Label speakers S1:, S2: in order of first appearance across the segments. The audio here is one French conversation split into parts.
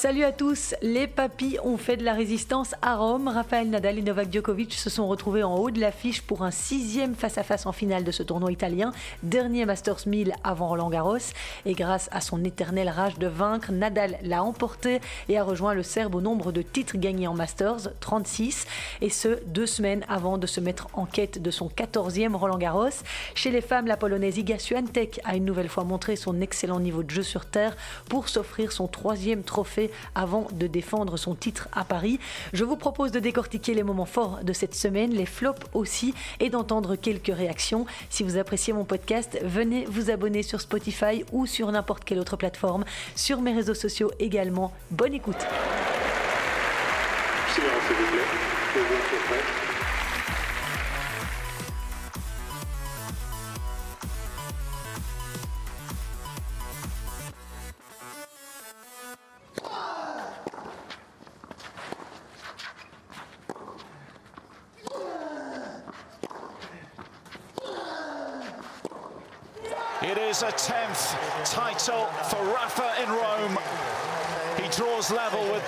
S1: Salut à tous, les papis ont fait de la résistance à Rome. Rafael Nadal et Novak Djokovic se sont retrouvés en haut de l'affiche pour un sixième face-à-face en finale de ce tournoi italien, dernier Masters 1000 avant Roland Garros. Et grâce à son éternelle rage de vaincre, Nadal l'a emporté et a rejoint le Serbe au nombre de titres gagnés en Masters, 36, et ce, deux semaines avant de se mettre en quête de son 14e Roland Garros. Chez les femmes, la polonaise Iga Swiatek a une nouvelle fois montré son excellent niveau de jeu sur terre pour s'offrir son troisième trophée avant de défendre son titre à Paris. Je vous propose de décortiquer les moments forts de cette semaine, les flops aussi, et d'entendre quelques réactions. Si vous appréciez mon podcast, venez vous abonner sur Spotify ou sur n'importe quelle autre plateforme, sur mes réseaux sociaux également. Bonne écoute.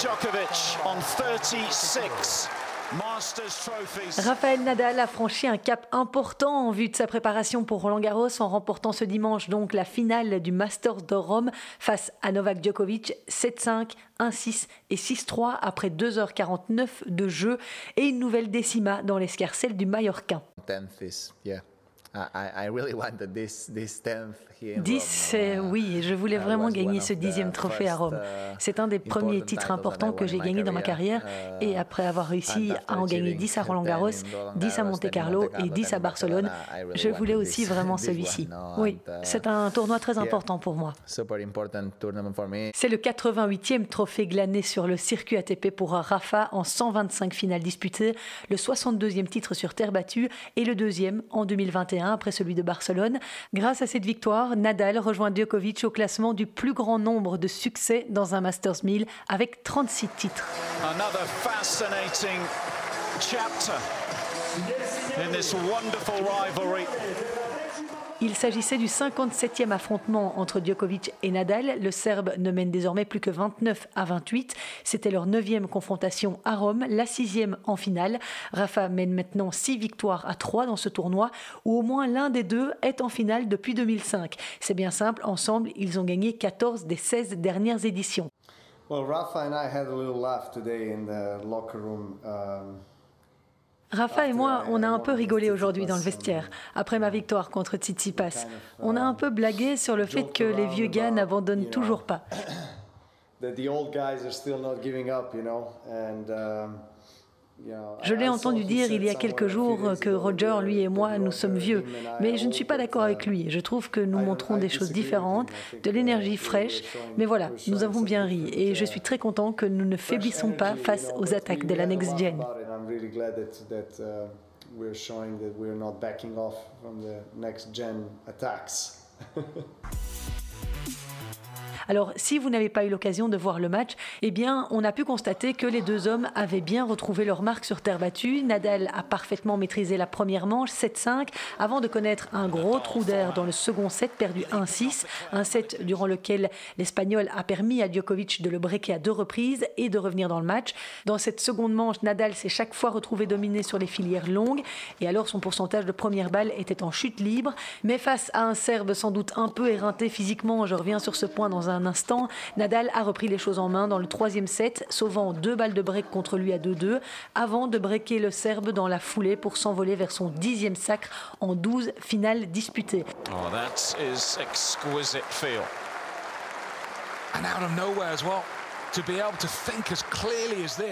S2: Djokovic on 36 Masters trophies.
S1: Raphaël Nadal a franchi un cap important en vue de sa préparation pour Roland Garros en remportant ce dimanche donc la finale du Masters de Rome face à Novak Djokovic 7-5, 1-6 et 6-3 après 2h49 de jeu et une nouvelle décima dans l'escarcelle du Mallorquin. 10, oui, je voulais vraiment gagner ce dixième trophée à Rome.
S3: uh,
S1: C'est un des premiers titres importants que j'ai gagné dans ma carrière et après avoir réussi à en gagner 10 à Roland Garros, 10 à Monte Carlo et 10 à Barcelone, je voulais aussi vraiment celui-ci. Oui, c'est un tournoi très important pour moi. C'est le 88e trophée glané sur le circuit ATP pour Rafa en 125 finales disputées, le 62e titre sur terre battue et le deuxième en 2021 après celui de Barcelone. Grâce à cette victoire, Nadal rejoint Djokovic au classement du plus grand nombre de succès dans un Masters 1000 avec 36 titres.
S2: Another fascinating chapter in this wonderful rivalry.
S1: Il s'agissait du 57e affrontement entre Djokovic et Nadal. Le Serbe ne mène désormais plus que 29 à 28. C'était leur neuvième confrontation à Rome, la sixième en finale. Rafa mène maintenant 6 victoires à 3 dans ce tournoi, où au moins l'un des deux est en finale depuis 2005. C'est bien simple, ensemble, ils ont gagné 14 des 16 dernières éditions.
S4: Well, Rafa and I had a little laugh today in the locker room. Um,
S1: Rafa et moi, on a un peu rigolé aujourd'hui dans le vestiaire, après ma victoire contre Tsitsipas. On a un peu blagué sur le fait que les vieux gars n'abandonnent toujours pas.
S4: Um,
S1: Je l'ai entendu dire il y a quelques jours que Roger, lui et moi, nous sommes vieux.
S4: and I
S1: Mais je ne suis pas d'accord avec
S4: uh,
S1: lui. Je trouve que nous montrons des choses différentes, de
S4: uh,
S1: l'énergie fraîche. Mais voilà, nous avons bien ri et je
S4: uh,
S1: suis très content que nous ne faiblissons pas face aux attaques de la
S4: we really glad that, that uh, we're showing that we're not backing off from the next gen attacks.
S1: Alors, si vous n'avez pas eu l'occasion de voir le match, eh bien, on a pu constater que les deux hommes avaient bien retrouvé leur marque sur terre battue. Nadal a parfaitement maîtrisé la première manche, 7-5, avant de connaître un gros trou d'air dans le second set, perdu 1-6. Un set durant lequel l'Espagnol a permis à Djokovic de le breaker à deux reprises et de revenir dans le match. Dans cette seconde manche, Nadal s'est chaque fois retrouvé dominé sur les filières longues et alors son pourcentage de première balle était en chute libre. Mais face à un Serbe sans doute un peu éreinté physiquement, je reviens sur ce point dans un instant, Nadal a repris les choses en main dans le troisième set, sauvant deux balles de break contre lui à 2-2, avant de breaker le Serbe dans la foulée pour s'envoler vers son dixième sacre en 12 finales disputées.
S2: Oh, that is exquisite feel.
S5: And out of nowhere as well,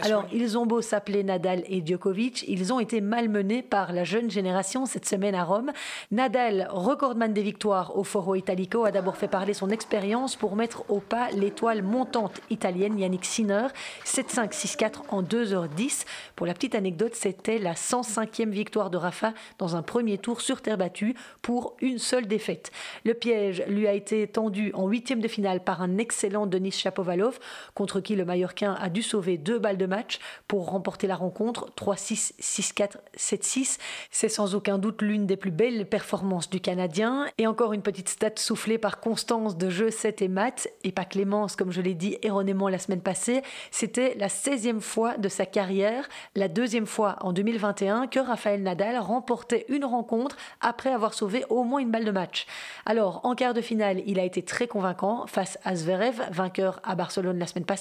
S1: Alors, ils ont beau s'appeler Nadal et Djokovic, ils ont été malmenés par la jeune génération cette semaine à Rome. Nadal, recordman des victoires au Foro Italico, a d'abord fait parler son expérience pour mettre au pas l'étoile montante italienne Yannick Sinner, 7-5, 6-4 en 2h10. Pour la petite anecdote, c'était la 105e victoire de Rafa dans un premier tour sur terre battue pour une seule défaite. Le piège lui a été tendu en huitième de finale par un excellent Denis Shapovalov contre contre qui le Mallorquin a dû sauver deux balles de match pour remporter la rencontre 3-6, 6-4, 7-6. C'est sans aucun doute l'une des plus belles performances du Canadien. Et encore une petite stat soufflée par Constance de jeu 7 et maths, et pas Clémence comme je l'ai dit erronément la semaine passée. C'était la 16e fois de sa carrière, la deuxième fois en 2021 que Raphaël Nadal remportait une rencontre après avoir sauvé au moins une balle de match. Alors, en quart de finale, il a été très convaincant face à Zverev, vainqueur à Barcelone la semaine passée,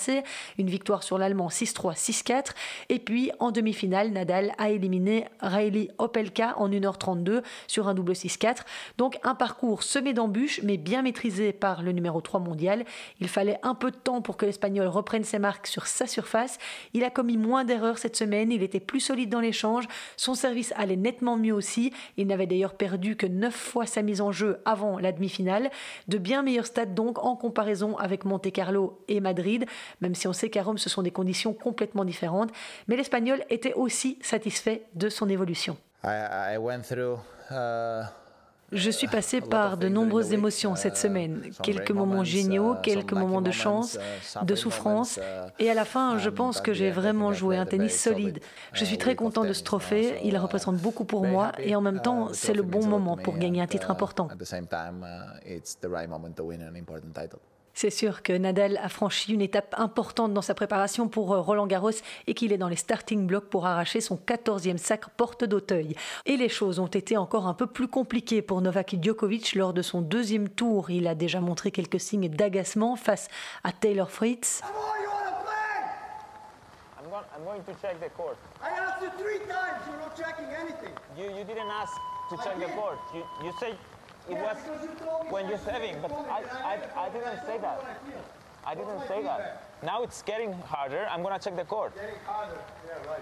S1: une victoire sur l'Allemand 6-3, 6-4. Et puis, en demi-finale, Nadal a éliminé Riley Opelka en 1h32 sur un double 6-4. Donc, un parcours semé d'embûches, mais bien maîtrisé par le numéro 3 mondial. Il fallait un peu de temps pour que l'Espagnol reprenne ses marques sur sa surface. Il a commis moins d'erreurs cette semaine, il était plus solide dans l'échange, son service allait nettement mieux aussi. Il n'avait d'ailleurs perdu que 9 fois sa mise en jeu avant la demi-finale. De bien meilleurs stats donc en comparaison avec Monte Carlo et Madrid, même si on sait qu'à Rome ce sont des conditions complètement différentes. Mais l'Espagnol était aussi satisfait de son évolution. Je suis passé par de nombreuses émotions cette semaine, quelques moments géniaux, quelques moments de chance, de souffrance, et à la fin, je pense que j'ai vraiment joué un tennis solide. Je suis très content de ce trophée, il représente beaucoup pour moi, et en même temps, c'est le bon moment pour gagner un titre important. C'est sûr que Nadal a franchi une étape importante dans sa préparation pour euh, Roland Garros et qu'il est dans les starting blocks pour arracher son 14e sacre porte d'Auteuil. Et les choses ont été encore un peu plus compliquées pour Novak Djokovic lors de son deuxième tour. Il a déjà montré quelques signes d'agacement face à Taylor Fritz. I'm going to check the court. I asked you three times. You're not checking anything. You, you didn't ask to check the court. You, you said it was when you're serving, but I, I, I didn't say that. I didn't say that. Now it's getting harder. I'm gonna check the court. Getting harder. Yeah, right.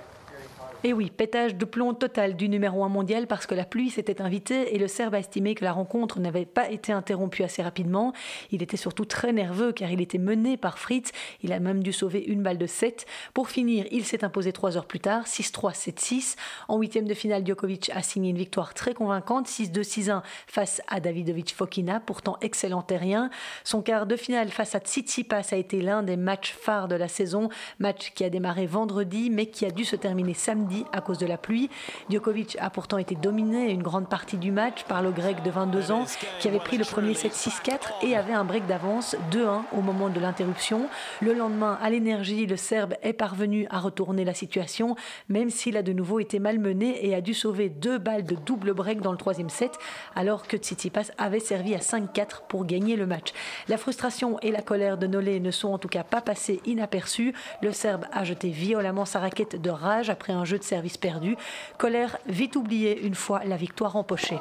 S1: Et oui, pétage de plomb total du numéro 1 mondial parce que la pluie s'était invitée et le Serbe a estimé que la rencontre n'avait pas été interrompue assez rapidement. Il était surtout très nerveux car il était mené par Fritz. Il a même dû sauver une balle de 7. Pour finir, il s'est imposé trois heures plus tard, 6-3, 7-6. En huitième de finale, Djokovic a signé une victoire très convaincante, 6-2, 6-1 face à Davidovic Fokina, pourtant excellent terrien. Son quart de finale face à Tsitsipas a été l'un des matchs phares de la saison, match qui a démarré vendredi mais qui a dû se terminer samedi à cause de la pluie. Djokovic a pourtant été dominé une grande partie du match par le grec de 22 ans qui avait pris le premier 7-6-4 et avait un break d'avance 2-1 au moment de l'interruption. Le lendemain, à l'énergie, le Serbe est parvenu à retourner la situation, même s'il a de nouveau été malmené et a dû sauver deux balles de double break dans le troisième set, alors que Tsitsipas avait servi à 5-4 pour gagner le match. La frustration et la colère de Nolé ne sont en tout cas pas passées inaperçues. Le Serbe a jeté violemment sa raquette de rage après un jeu de service perdu. Colère vite oubliée une fois la victoire empochée.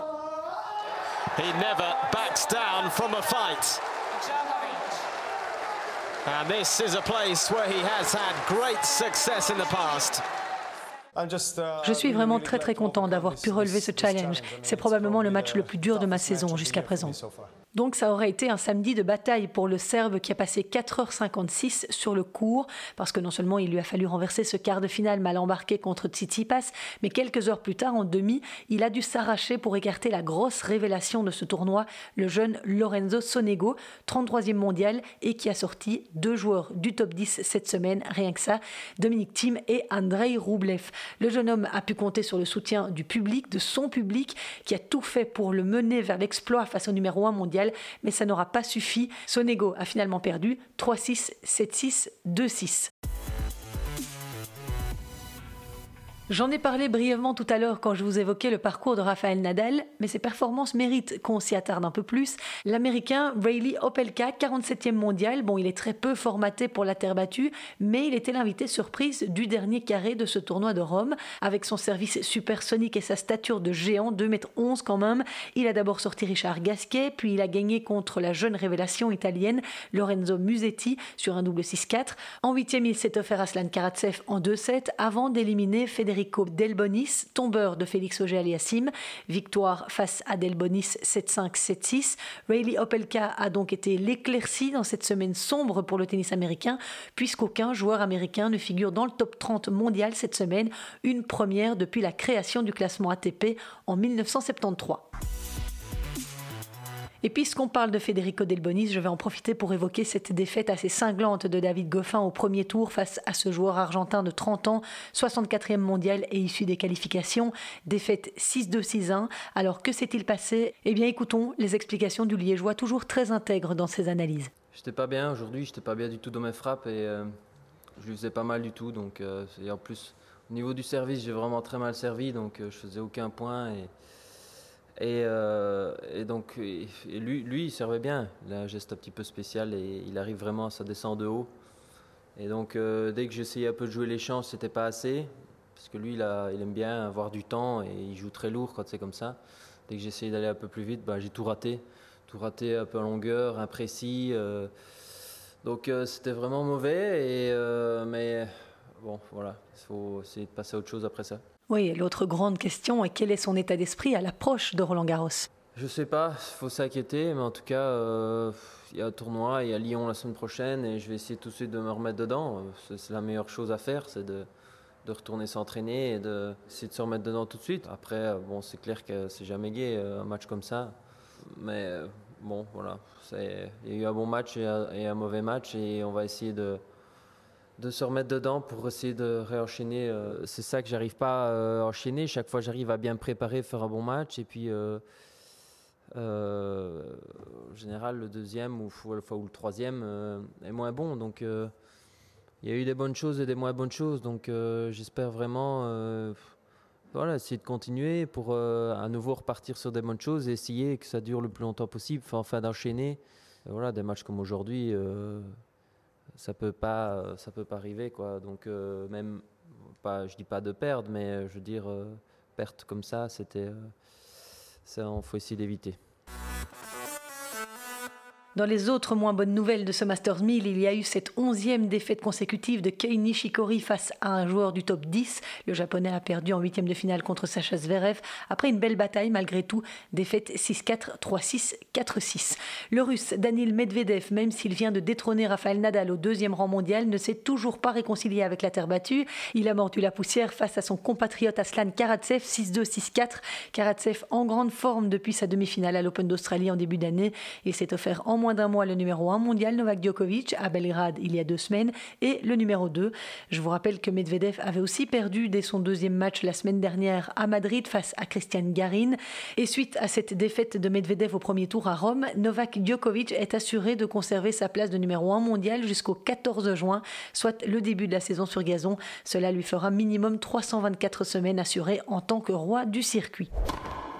S1: He never backs down from a fight. And this is a place where he has had great success in the past. Je suis vraiment très très content d'avoir pu relever ce challenge. C'est probablement le match le plus dur de ma saison jusqu'à présent. Donc ça aurait été un samedi de bataille pour le Serbe qui a passé 4h56 sur le cours, parce que non seulement il lui a fallu renverser ce quart de finale mal embarqué contre Tsitsipas, mais quelques heures plus tard, en demi, il a dû s'arracher pour écarter la grosse révélation de ce tournoi, le jeune Lorenzo Sonego, 33e mondial, et qui a sorti deux joueurs du top 10 cette semaine, rien que ça, Dominique Thiem et Andrei Roublev. Le jeune homme a pu compter sur le soutien du public, de son public, qui a tout fait pour le mener vers l'exploit face au numéro 1 mondial mais ça n'aura pas suffi. Sonego a finalement perdu 3-6, 7-6, 2-6. J'en ai parlé brièvement tout à l'heure quand je vous évoquais le parcours de Rafael Nadal, mais ses performances méritent qu'on s'y attarde un peu plus. L'Américain Rayleigh Opelka, 47e mondial, bon, il est très peu formaté pour la terre battue, mais il était l'invité surprise du dernier carré de ce tournoi de Rome. Avec son service supersonique et sa stature de géant, 2m11 m quand même, il a d'abord sorti Richard Gasquet, puis il a gagné contre la jeune révélation italienne Lorenzo Musetti sur un double 6-4. En 8e, il s'est offert à Aslan Karatsev en 2-7 avant d'éliminer Federico Federico Delbonis, tombeur de Félix Auger-Aliassime. Victoire face à Delbonis 7-5, 7-6. Rayleigh Opelka a donc été l'éclaircie dans cette semaine sombre pour le tennis américain, puisqu'aucun joueur américain ne figure dans le top 30 mondial cette semaine, une première depuis la création du classement ATP en 1973. Et puisqu'on parle de Federico Delbonis, je vais en profiter pour évoquer cette défaite assez cinglante de David Goffin au premier tour face à ce joueur argentin de 30 ans, 64e mondial et issu des qualifications. Défaite 6-2-6-1. Alors que s'est-il passé? Eh bien écoutons les explications du Liégeois, toujours très intègre dans ses analyses.
S3: J'étais pas bien aujourd'hui, j'étais pas bien du tout dans mes frappes et euh, je lui faisais pas mal du tout. Donc, euh, et en plus, au niveau du service, j'ai vraiment très mal servi, donc euh, je faisais aucun point. Et, euh, et donc, lui, lui, il servait bien. Il a un geste un petit peu spécial et il arrive vraiment, ça descend de haut. Et donc, euh, dès que j'essayais un peu de jouer les chances, c'était pas assez. Parce que lui, il, aime bien avoir du temps et il joue très lourd quand c'est comme ça. Dès que j'essayais d'aller un peu plus vite, bah, j'ai tout raté. Tout raté un peu en longueur, imprécis. Euh, donc, euh, c'était vraiment mauvais. Et, mais bon, voilà, il faut essayer de passer à autre chose après ça.
S1: Oui, l'autre grande question est quel est son état d'esprit à l'approche de Roland Garros?
S3: Je sais pas, il faut s'inquiéter, mais en tout cas, euh, il y a un tournoi, il y a Lyon la semaine prochaine, et je vais essayer tout de suite de me remettre dedans. C'est la meilleure chose à faire, c'est de, retourner s'entraîner et de, de se remettre dedans tout de suite. Après, bon, c'est clair que c'est jamais gai un match comme ça, mais bon, voilà, il y a eu un bon match et un mauvais match, et on va essayer de de se remettre dedans pour essayer de réenchaîner. C'est ça que j'arrive pas à enchaîner. Chaque fois, j'arrive à bien préparer, faire un bon match. Et puis, euh, euh, en général, le deuxième ou, le troisième euh, est moins bon. Donc, il y a eu des bonnes choses et des moins bonnes choses. Donc, j'espère vraiment voilà, essayer de continuer pour à nouveau repartir sur des bonnes choses et essayer que ça dure le plus longtemps possible, enfin d'enchaîner. Voilà, des matchs comme aujourd'hui ça peut pas ça peut pas arriver quoi. Donc euh, même pas je dis pas de perdre mais je veux dire euh, perte comme ça c'était euh, ça faut essayer d'éviter
S1: dans les autres moins bonnes nouvelles de ce Masters 1000, il y a eu cette onzième défaite consécutive de Kei Nishikori face à un joueur du top 10. Le japonais a perdu en huitième de finale contre Sacha Zverev après une belle bataille malgré tout. Défaite 6-4, 3-6, 4-6. Le russe Danil Medvedev, même s'il vient de détrôner Rafael Nadal au deuxième rang mondial, ne s'est toujours pas réconcilié avec la terre battue. Il a mordu la poussière face à son compatriote Aslan Karatsev 6-2, 6-4. Karatsev en grande forme depuis sa demi-finale à l'Open d'Australie en début d'année. Il s'est offert en moins d'un mois le numéro 1 mondial Novak Djokovic à Belgrade il y a deux semaines et le numéro 2. Je vous rappelle que Medvedev avait aussi perdu dès son deuxième match la semaine dernière à Madrid face à Christian Garin. Et suite à cette défaite de Medvedev au premier tour à Rome, Novak Djokovic est assuré de conserver sa place de numéro 1 mondial jusqu'au 14 juin, soit le début de la saison sur gazon. Cela lui fera minimum 324 semaines assurées en tant que roi du circuit.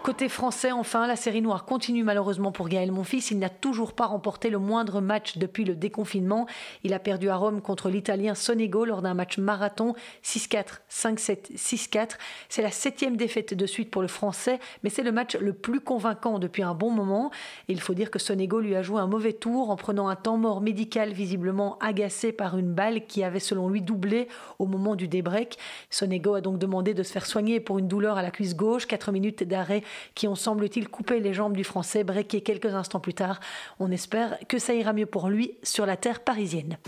S1: Côté français, enfin, la série noire continue malheureusement pour Gaël Monfils. Il n'a toujours pas remporté le moindre match depuis le déconfinement. Il a perdu à Rome contre l'Italien Sonego lors d'un match marathon 6-4, 5-7, 6-4. C'est la septième défaite de suite pour le français, mais c'est le match le plus convaincant depuis un bon moment. Il faut dire que Sonego lui a joué un mauvais tour en prenant un temps mort médical visiblement agacé par une balle qui avait selon lui doublé au moment du débreak. Sonego a donc demandé de se faire soigner pour une douleur à la cuisse gauche, 4 minutes d'arrêt qui ont semble-t-il coupé les jambes du Français, breaké quelques instants plus tard. On espère que ça ira mieux pour lui sur la terre parisienne.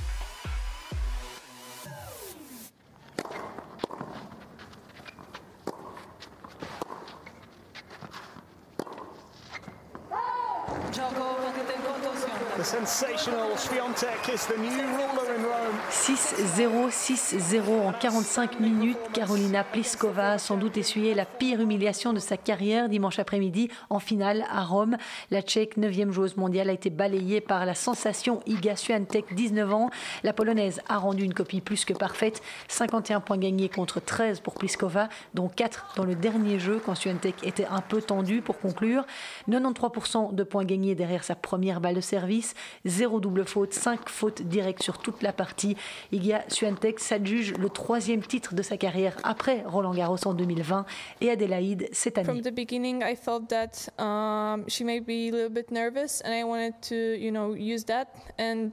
S1: 6-0, 6-0 en 45 minutes. Carolina Pliskova a sans doute essuyé la pire humiliation de sa carrière dimanche après-midi en finale à Rome. La Tchèque, 9e joueuse mondiale, a été balayée par la sensation Iga Swiatek, 19 ans. La Polonaise a rendu une copie plus que parfaite. 51 points gagnés contre 13 pour Pliskova, dont 4 dans le dernier jeu quand Swiatek était un peu tendu pour conclure. 93% de points gagnés derrière sa première balle de service. Zéro double faute, 5 fautes directes sur toute la partie. Iga Swiatek s'adjuge le troisième titre de sa carrière après Roland Garros en 2020 et Adélaïde cette année.
S6: From the beginning, I felt that um, she may be a little bit nervous, and I wanted to, you know, use that. And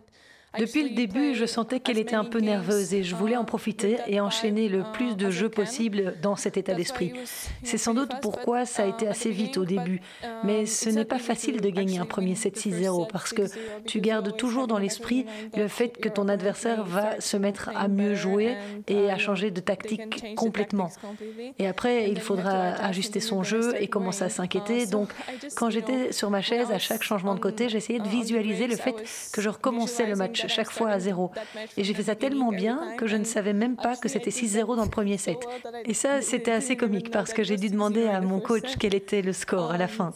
S1: Depuis le début, je sentais qu'elle était un peu nerveuse et je voulais en profiter et enchaîner le plus de jeux possible dans cet état d'esprit. C'est sans doute pourquoi ça a été assez vite au début. Mais ce n'est pas facile de gagner un premier 7-6-0 parce que tu gardes toujours dans l'esprit le fait que ton adversaire va se mettre à mieux jouer et à changer de tactique complètement. Et après, il faudra ajuster son jeu et commencer à s'inquiéter. Donc, quand j'étais sur ma chaise, à chaque changement de côté, j'essayais de visualiser le fait que je recommençais le match chaque fois à zéro. Et j'ai fait ça tellement bien que je ne savais même pas que c'était 6-0 dans le premier set. Et ça, c'était assez comique parce que j'ai dû demander à mon coach quel était le score à la fin.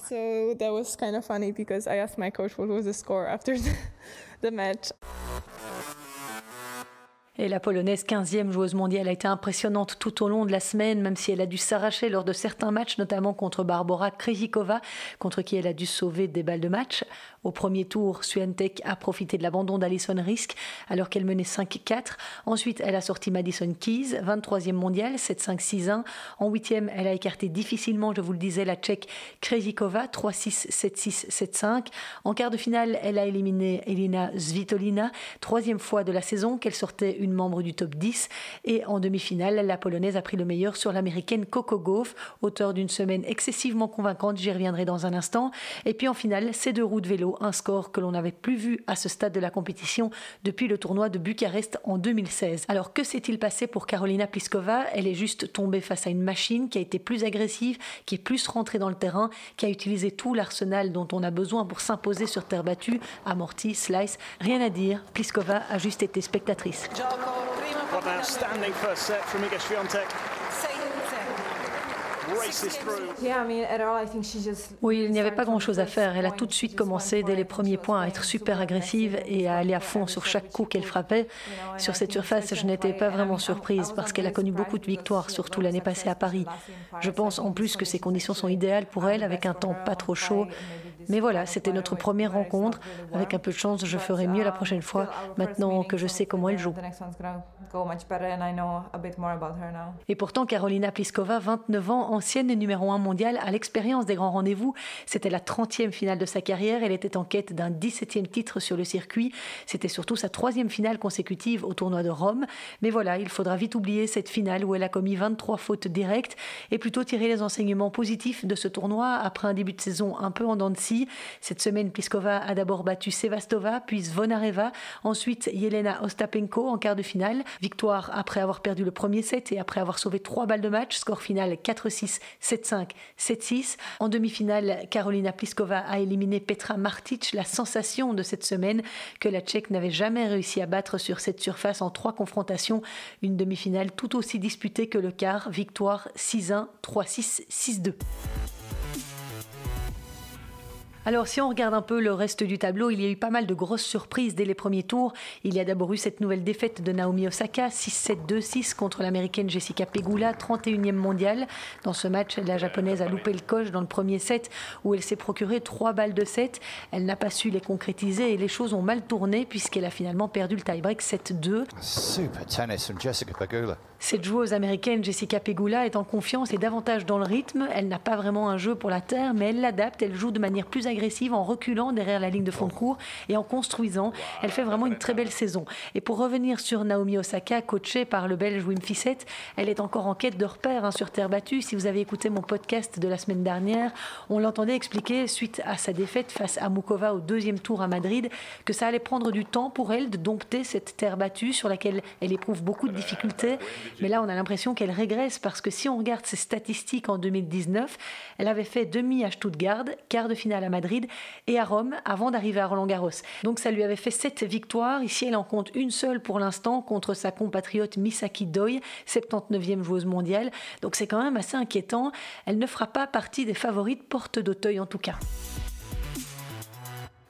S1: Et la Polonaise, 15e joueuse mondiale, a été impressionnante tout au long de la semaine, même si elle a dû s'arracher lors de certains matchs, notamment contre Barbara Krejcikova, contre qui elle a dû sauver des balles de match. Au premier tour, Swiatek a profité de l'abandon d'Alison Risk alors qu'elle menait 5-4. Ensuite, elle a sorti Madison Keys, 23e mondiale, 7-5-6-1. En 8e, elle a écarté difficilement, je vous le disais, la Tchèque Krejcikova, 3-6, 7-6, 7-5. En quart de finale, elle a éliminé Elina Svitolina, troisième fois de la saison qu'elle sortait une membre du top 10. Et en demi-finale, la Polonaise a pris le meilleur sur l'américaine Coco Gauff, auteur d'une semaine excessivement convaincante, j'y reviendrai dans un instant. Et puis en finale, ces deux roues de vélo un score que l'on n'avait plus vu à ce stade de la compétition depuis le tournoi de Bucarest en 2016. Alors que s'est-il passé pour Carolina Pliskova? Elle est juste tombée face à une machine qui a été plus agressive, qui est plus rentrée dans le terrain, qui a utilisé tout l'arsenal dont on a besoin pour s'imposer sur terre battue, amorti, slice, rien à dire, Pliskova a juste été spectatrice. Oui, il n'y avait pas grand-chose à faire. Elle a tout de suite commencé dès les premiers points à être super agressive et à aller à fond sur chaque coup qu'elle frappait. Sur cette surface, je n'étais pas vraiment surprise parce qu'elle a connu beaucoup de victoires, surtout l'année passée à Paris. Je pense en plus que ces conditions sont idéales pour elle avec un temps pas trop chaud mais voilà, c'était notre première rencontre. Avec un peu de chance, je ferai mieux la prochaine fois, maintenant que je sais comment elle joue. Et pourtant, Carolina Pliskova, 29 ans, ancienne numéro 1 mondiale, a l'expérience des grands rendez-vous. C'était la 30e finale de sa carrière. Elle était en quête d'un 17e titre sur le circuit. C'était surtout sa troisième finale consécutive au tournoi de Rome. Mais voilà, il faudra vite oublier cette finale où elle a commis 23 fautes directes et plutôt tirer les enseignements positifs de ce tournoi après un début de saison un peu en dents de scie cette semaine, Pliskova a d'abord battu Sevastova, puis Zvonareva, ensuite Yelena Ostapenko en quart de finale. Victoire après avoir perdu le premier set et après avoir sauvé trois balles de match. Score final 4-6, 7-5, 7-6. En demi-finale, Carolina Pliskova a éliminé Petra Martic, la sensation de cette semaine que la Tchèque n'avait jamais réussi à battre sur cette surface en trois confrontations. Une demi-finale tout aussi disputée que le quart. Victoire 6-1, 3-6, 6-2. Alors si on regarde un peu le reste du tableau, il y a eu pas mal de grosses surprises dès les premiers tours. Il y a d'abord eu cette nouvelle défaite de Naomi Osaka, 6-7-2-6 contre l'américaine Jessica Pegula, 31e mondiale. Dans ce match, la japonaise a loupé le coche dans le premier set où elle s'est procuré trois balles de set. Elle n'a pas su les concrétiser et les choses ont mal tourné puisqu'elle a finalement perdu le tie-break 7-2.
S7: Super tennis from Jessica Pegula.
S1: Cette joueuse américaine, Jessica Pegula, est en confiance et davantage dans le rythme. Elle n'a pas vraiment un jeu pour la terre, mais elle l'adapte. Elle joue de manière plus agressive en reculant derrière la ligne de fond de cours et en construisant. Elle fait vraiment une très belle saison. Et pour revenir sur Naomi Osaka, coachée par le Belge Wim Fissette, elle est encore en quête de repères hein, sur terre battue. Si vous avez écouté mon podcast de la semaine dernière, on l'entendait expliquer, suite à sa défaite face à Mukova au deuxième tour à Madrid, que ça allait prendre du temps pour elle de dompter cette terre battue sur laquelle elle éprouve beaucoup de difficultés. Mais là, on a l'impression qu'elle régresse parce que si on regarde ses statistiques en 2019, elle avait fait demi à Stuttgart, quart de finale à Madrid et à Rome avant d'arriver à Roland Garros. Donc ça lui avait fait sept victoires. Ici, elle en compte une seule pour l'instant contre sa compatriote Misaki Doi, 79e joueuse mondiale. Donc c'est quand même assez inquiétant. Elle ne fera pas partie des favorites porte d'Auteuil en tout cas.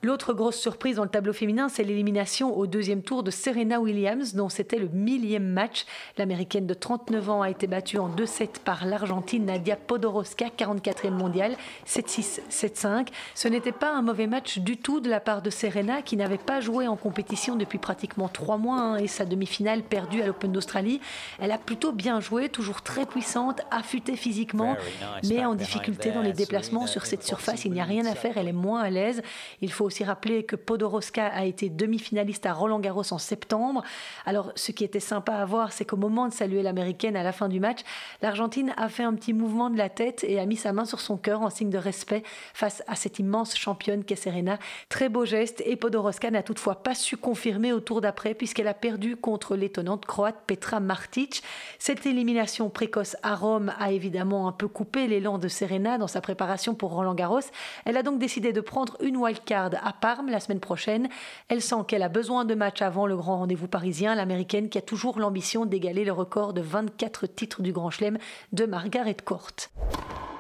S1: L'autre grosse surprise dans le tableau féminin, c'est l'élimination au deuxième tour de Serena Williams, dont c'était le millième match. L'américaine de 39 ans a été battue en 2-7 par l'Argentine Nadia Podoroska, 44e mondiale, 7-6, 7-5. Ce n'était pas un mauvais match du tout de la part de Serena, qui n'avait pas joué en compétition depuis pratiquement trois mois hein, et sa demi-finale perdue à l'Open d'Australie. Elle a plutôt bien joué, toujours très puissante, affûtée physiquement, mais en difficulté dans les déplacements sur cette surface. Il n'y a rien à faire, elle est moins à l'aise. Il faut aussi rappeler que Podoroska a été demi-finaliste à Roland Garros en septembre. Alors, ce qui était sympa à voir, c'est qu'au moment de saluer l'américaine à la fin du match, l'Argentine a fait un petit mouvement de la tête et a mis sa main sur son cœur en signe de respect face à cette immense championne qu'est Serena. Très beau geste et Podoroska n'a toutefois pas su confirmer au tour d'après puisqu'elle a perdu contre l'étonnante croate Petra Martic. Cette élimination précoce à Rome a évidemment un peu coupé l'élan de Serena dans sa préparation pour Roland Garros. Elle a donc décidé de prendre une wildcard à Parme la semaine prochaine. Elle sent qu'elle a besoin de matchs avant le grand rendez-vous parisien, l'américaine qui a toujours l'ambition d'égaler le record de 24 titres du Grand Chelem de Margaret Court.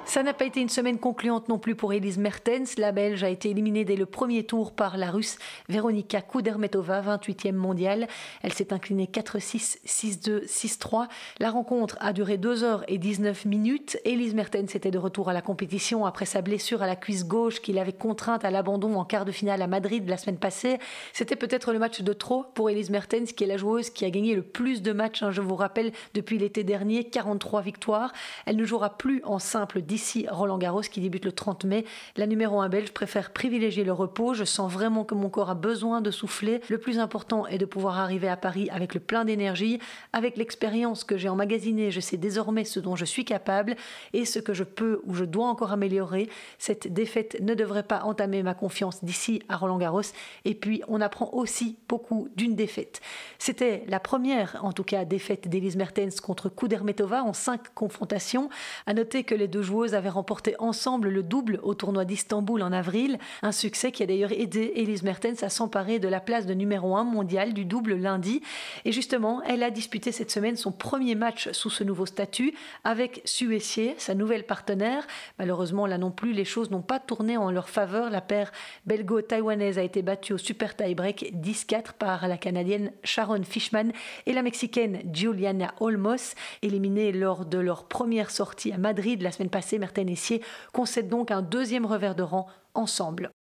S1: Ça n'a pas été une semaine concluante non plus pour Elise Mertens. La Belge a été éliminée dès le premier tour par la Russe Veronika Kudermetova, 28e mondiale. Elle s'est inclinée 4-6, 6-2, 6-3. La rencontre a duré 2 heures et 19 minutes. Elise Mertens était de retour à la compétition après sa blessure à la cuisse gauche qui l'avait contrainte à l'abandon en quart de finale à Madrid la semaine passée. C'était peut-être le match de trop pour Elise Mertens, qui est la joueuse qui a gagné le plus de matchs, hein, je vous rappelle, depuis l'été dernier, 43 victoires. Elle ne jouera plus en simple 10 Ici, Roland Garros qui débute le 30 mai. La numéro 1 belge préfère privilégier le repos. Je sens vraiment que mon corps a besoin de souffler. Le plus important est de pouvoir arriver à Paris avec le plein d'énergie. Avec l'expérience que j'ai emmagasinée, je sais désormais ce dont je suis capable et ce que je peux ou je dois encore améliorer. Cette défaite ne devrait pas entamer ma confiance d'ici à Roland Garros. Et puis, on apprend aussi beaucoup d'une défaite. C'était la première, en tout cas, défaite d'Elise Mertens contre Kudermetova en cinq confrontations. À noter que les deux joueuses avaient remporté ensemble le double au tournoi d'Istanbul en avril, un succès qui a d'ailleurs aidé Elise Mertens à s'emparer de la place de numéro 1 mondial du double lundi. Et justement, elle a disputé cette semaine son premier match sous ce nouveau statut avec Suessier, sa nouvelle partenaire. Malheureusement, là non plus, les choses n'ont pas tourné en leur faveur. La paire belgo-taïwanaise a été battue au super tie-break 10-4 par la Canadienne Sharon Fishman et la Mexicaine Juliana Olmos, éliminées lors de leur première sortie à Madrid la semaine passée Merten Essier concède donc un deuxième revers de rang ensemble.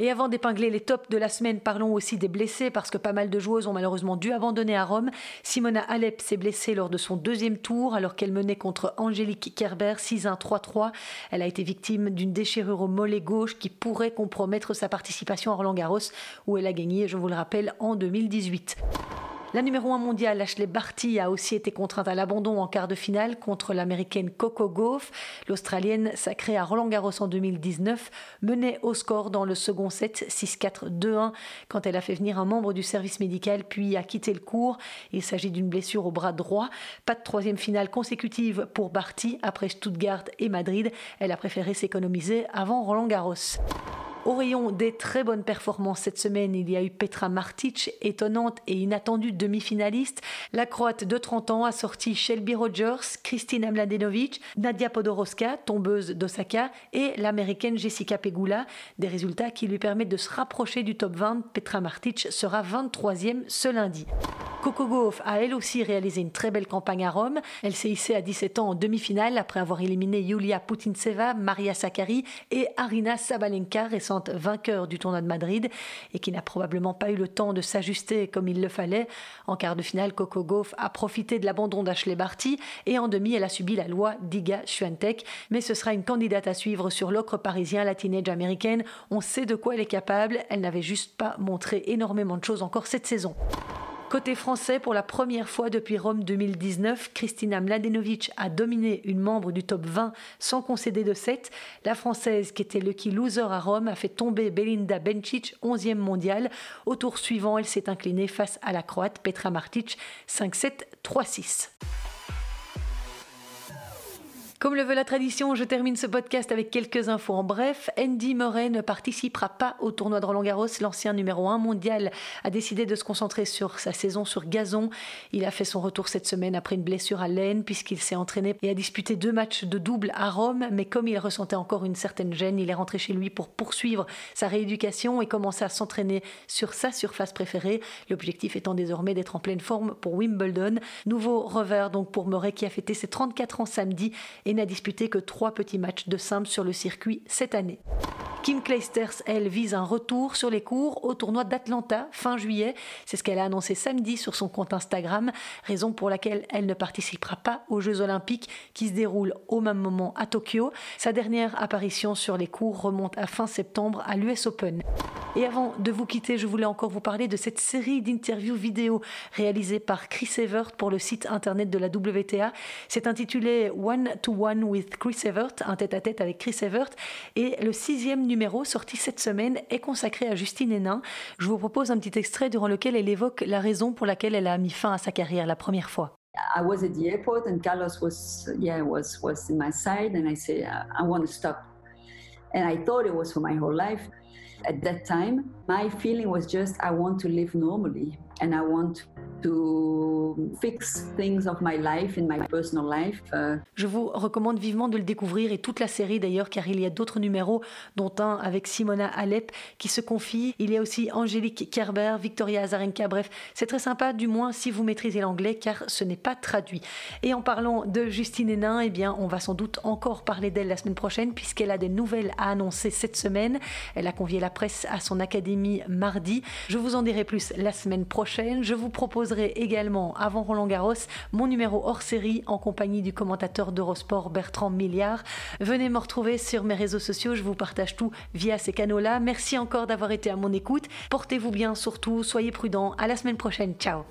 S1: Et avant d'épingler les tops de la semaine, parlons aussi des blessés parce que pas mal de joueuses ont malheureusement dû abandonner à Rome. Simona Alep s'est blessée lors de son deuxième tour alors qu'elle menait contre Angélique Kerber 6-1-3-3. Elle a été victime d'une déchirure au mollet gauche qui pourrait compromettre sa participation à Roland Garros où elle a gagné, je vous le rappelle, en 2018. La numéro 1 mondiale, Ashley Barty, a aussi été contrainte à l'abandon en quart de finale contre l'américaine Coco Gauff. L'Australienne, sacrée à Roland Garros en 2019, menait au score dans le second set 6-4-2-1 quand elle a fait venir un membre du service médical puis a quitté le cours. Il s'agit d'une blessure au bras droit. Pas de troisième finale consécutive pour Barty après Stuttgart et Madrid. Elle a préféré s'économiser avant Roland Garros. Au rayon des très bonnes performances cette semaine, il y a eu Petra Martic, étonnante et inattendue demi-finaliste. La Croate de 30 ans a sorti Shelby Rogers, Kristina Mladenovic, Nadia Podoroska, tombeuse d'Osaka, et l'américaine Jessica Pegula. Des résultats qui lui permettent de se rapprocher du top 20. Petra Martic sera 23e ce lundi. Coco Gauff a elle aussi réalisé une très belle campagne à Rome. Elle s'est hissée à 17 ans en demi-finale après avoir éliminé Yulia Putintseva, Maria Sakkari et Arina Sabalenka, vainqueur du tournoi de Madrid et qui n'a probablement pas eu le temps de s'ajuster comme il le fallait. En quart de finale, Coco Gauff a profité de l'abandon d'Ashley Barty et en demi, elle a subi la loi d'Iga Swiatek. Mais ce sera une candidate à suivre sur l'ocre parisien, la teenage américaine. On sait de quoi elle est capable. Elle n'avait juste pas montré énormément de choses encore cette saison. Côté français, pour la première fois depuis Rome 2019, Kristina Mladenovic a dominé une membre du top 20 sans concéder de 7. La française, qui était lucky loser à Rome, a fait tomber Belinda Bencic, 11e mondiale. Au tour suivant, elle s'est inclinée face à la Croate Petra Martic, 5-7, 3-6. Comme le veut la tradition, je termine ce podcast avec quelques infos en bref. Andy Murray ne participera pas au tournoi de Roland Garros. L'ancien numéro 1 mondial a décidé de se concentrer sur sa saison sur gazon. Il a fait son retour cette semaine après une blessure à l'aine puisqu'il s'est entraîné et a disputé deux matchs de double à Rome. Mais comme il ressentait encore une certaine gêne, il est rentré chez lui pour poursuivre sa rééducation et commencer à s'entraîner sur sa surface préférée. L'objectif étant désormais d'être en pleine forme pour Wimbledon. Nouveau revers donc pour Murray qui a fêté ses 34 ans samedi et n'a disputé que trois petits matchs de simple sur le circuit cette année. Kim Clijsters, elle, vise un retour sur les cours au tournoi d'Atlanta fin juillet. C'est ce qu'elle a annoncé samedi sur son compte Instagram, raison pour laquelle elle ne participera pas aux Jeux Olympiques qui se déroulent au même moment à Tokyo. Sa dernière apparition sur les cours remonte à fin septembre à l'US Open. Et avant de vous quitter, je voulais encore vous parler de cette série d'interviews vidéo réalisée par Chris Evert pour le site internet de la WTA. C'est intitulé One to One with Chris Evert, un tête-à-tête avec Chris Evert. Et le sixième numéro sorti cette semaine est consacré à Justine Hénin. Je vous propose un petit extrait durant lequel elle évoque la raison pour laquelle elle a mis fin à sa carrière la première fois.
S8: I was at the airport and Carlos was yeah was was in my side and I said I want to stop and I thought it was for my whole life at that time my feeling was just I want to live normally and I want
S1: Je vous recommande vivement de le découvrir et toute la série d'ailleurs car il y a d'autres numéros dont un avec Simona Alep qui se confie. Il y a aussi Angélique Kerber, Victoria Azarenka. Bref, c'est très sympa du moins si vous maîtrisez l'anglais car ce n'est pas traduit. Et en parlant de Justine Hénin, eh bien on va sans doute encore parler d'elle la semaine prochaine puisqu'elle a des nouvelles à annoncer cette semaine. Elle a convié la presse à son académie mardi. Je vous en dirai plus la semaine prochaine. Je vous proposerai également, avant Roland Garros, mon numéro hors série en compagnie du commentateur d'Eurosport Bertrand Milliard. Venez me retrouver sur mes réseaux sociaux, je vous partage tout via ces canaux-là. Merci encore d'avoir été à mon écoute. Portez-vous bien surtout, soyez prudents. À la semaine prochaine. Ciao.